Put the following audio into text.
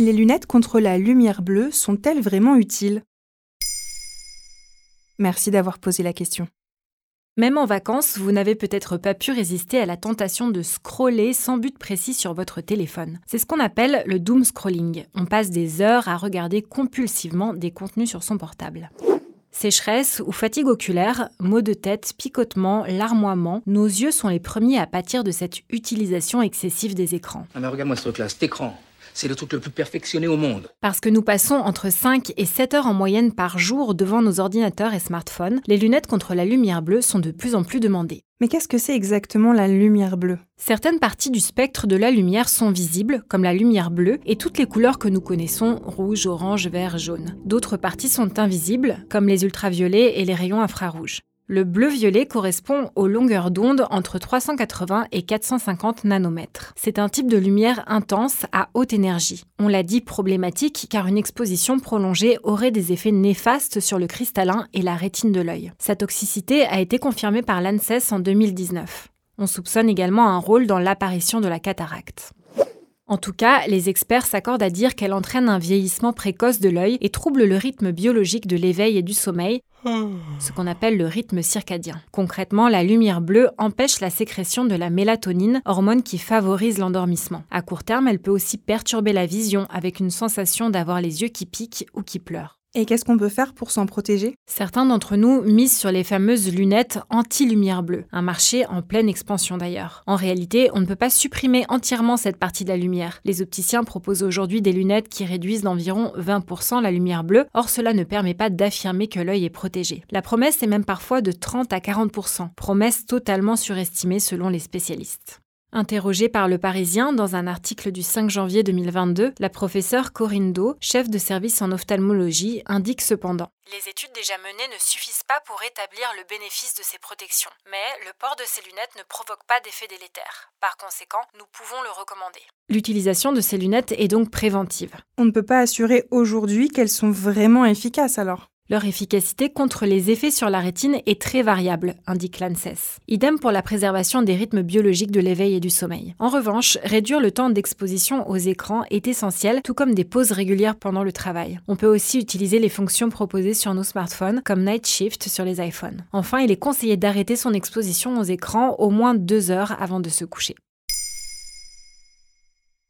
Les lunettes contre la lumière bleue sont-elles vraiment utiles? Merci d'avoir posé la question. Même en vacances, vous n'avez peut-être pas pu résister à la tentation de scroller sans but précis sur votre téléphone. C'est ce qu'on appelle le doom scrolling. On passe des heures à regarder compulsivement des contenus sur son portable. Sécheresse ou fatigue oculaire, maux de tête, picotement, larmoiement, nos yeux sont les premiers à pâtir de cette utilisation excessive des écrans. Ah mais regarde-moi ce truc-là, cet écran. C'est le truc le plus perfectionné au monde. Parce que nous passons entre 5 et 7 heures en moyenne par jour devant nos ordinateurs et smartphones, les lunettes contre la lumière bleue sont de plus en plus demandées. Mais qu'est-ce que c'est exactement la lumière bleue? Certaines parties du spectre de la lumière sont visibles, comme la lumière bleue et toutes les couleurs que nous connaissons, rouge, orange, vert, jaune. D'autres parties sont invisibles, comme les ultraviolets et les rayons infrarouges. Le bleu-violet correspond aux longueurs d'onde entre 380 et 450 nanomètres. C'est un type de lumière intense à haute énergie. On l'a dit problématique car une exposition prolongée aurait des effets néfastes sur le cristallin et la rétine de l'œil. Sa toxicité a été confirmée par l'ANSES en 2019. On soupçonne également un rôle dans l'apparition de la cataracte. En tout cas, les experts s'accordent à dire qu'elle entraîne un vieillissement précoce de l'œil et trouble le rythme biologique de l'éveil et du sommeil, ce qu'on appelle le rythme circadien. Concrètement, la lumière bleue empêche la sécrétion de la mélatonine, hormone qui favorise l'endormissement. À court terme, elle peut aussi perturber la vision avec une sensation d'avoir les yeux qui piquent ou qui pleurent. Et qu'est-ce qu'on peut faire pour s'en protéger? Certains d'entre nous misent sur les fameuses lunettes anti-lumière bleue, un marché en pleine expansion d'ailleurs. En réalité, on ne peut pas supprimer entièrement cette partie de la lumière. Les opticiens proposent aujourd'hui des lunettes qui réduisent d'environ 20% la lumière bleue, or cela ne permet pas d'affirmer que l'œil est protégé. La promesse est même parfois de 30 à 40%, promesse totalement surestimée selon les spécialistes. Interrogée par Le Parisien dans un article du 5 janvier 2022, la professeure Corinne Do, chef de service en ophtalmologie, indique cependant Les études déjà menées ne suffisent pas pour établir le bénéfice de ces protections, mais le port de ces lunettes ne provoque pas d'effet délétère. Par conséquent, nous pouvons le recommander. L'utilisation de ces lunettes est donc préventive. On ne peut pas assurer aujourd'hui qu'elles sont vraiment efficaces alors? Leur efficacité contre les effets sur la rétine est très variable, indique l'ANSES. Idem pour la préservation des rythmes biologiques de l'éveil et du sommeil. En revanche, réduire le temps d'exposition aux écrans est essentiel, tout comme des pauses régulières pendant le travail. On peut aussi utiliser les fonctions proposées sur nos smartphones, comme Night Shift sur les iPhones. Enfin, il est conseillé d'arrêter son exposition aux écrans au moins deux heures avant de se coucher.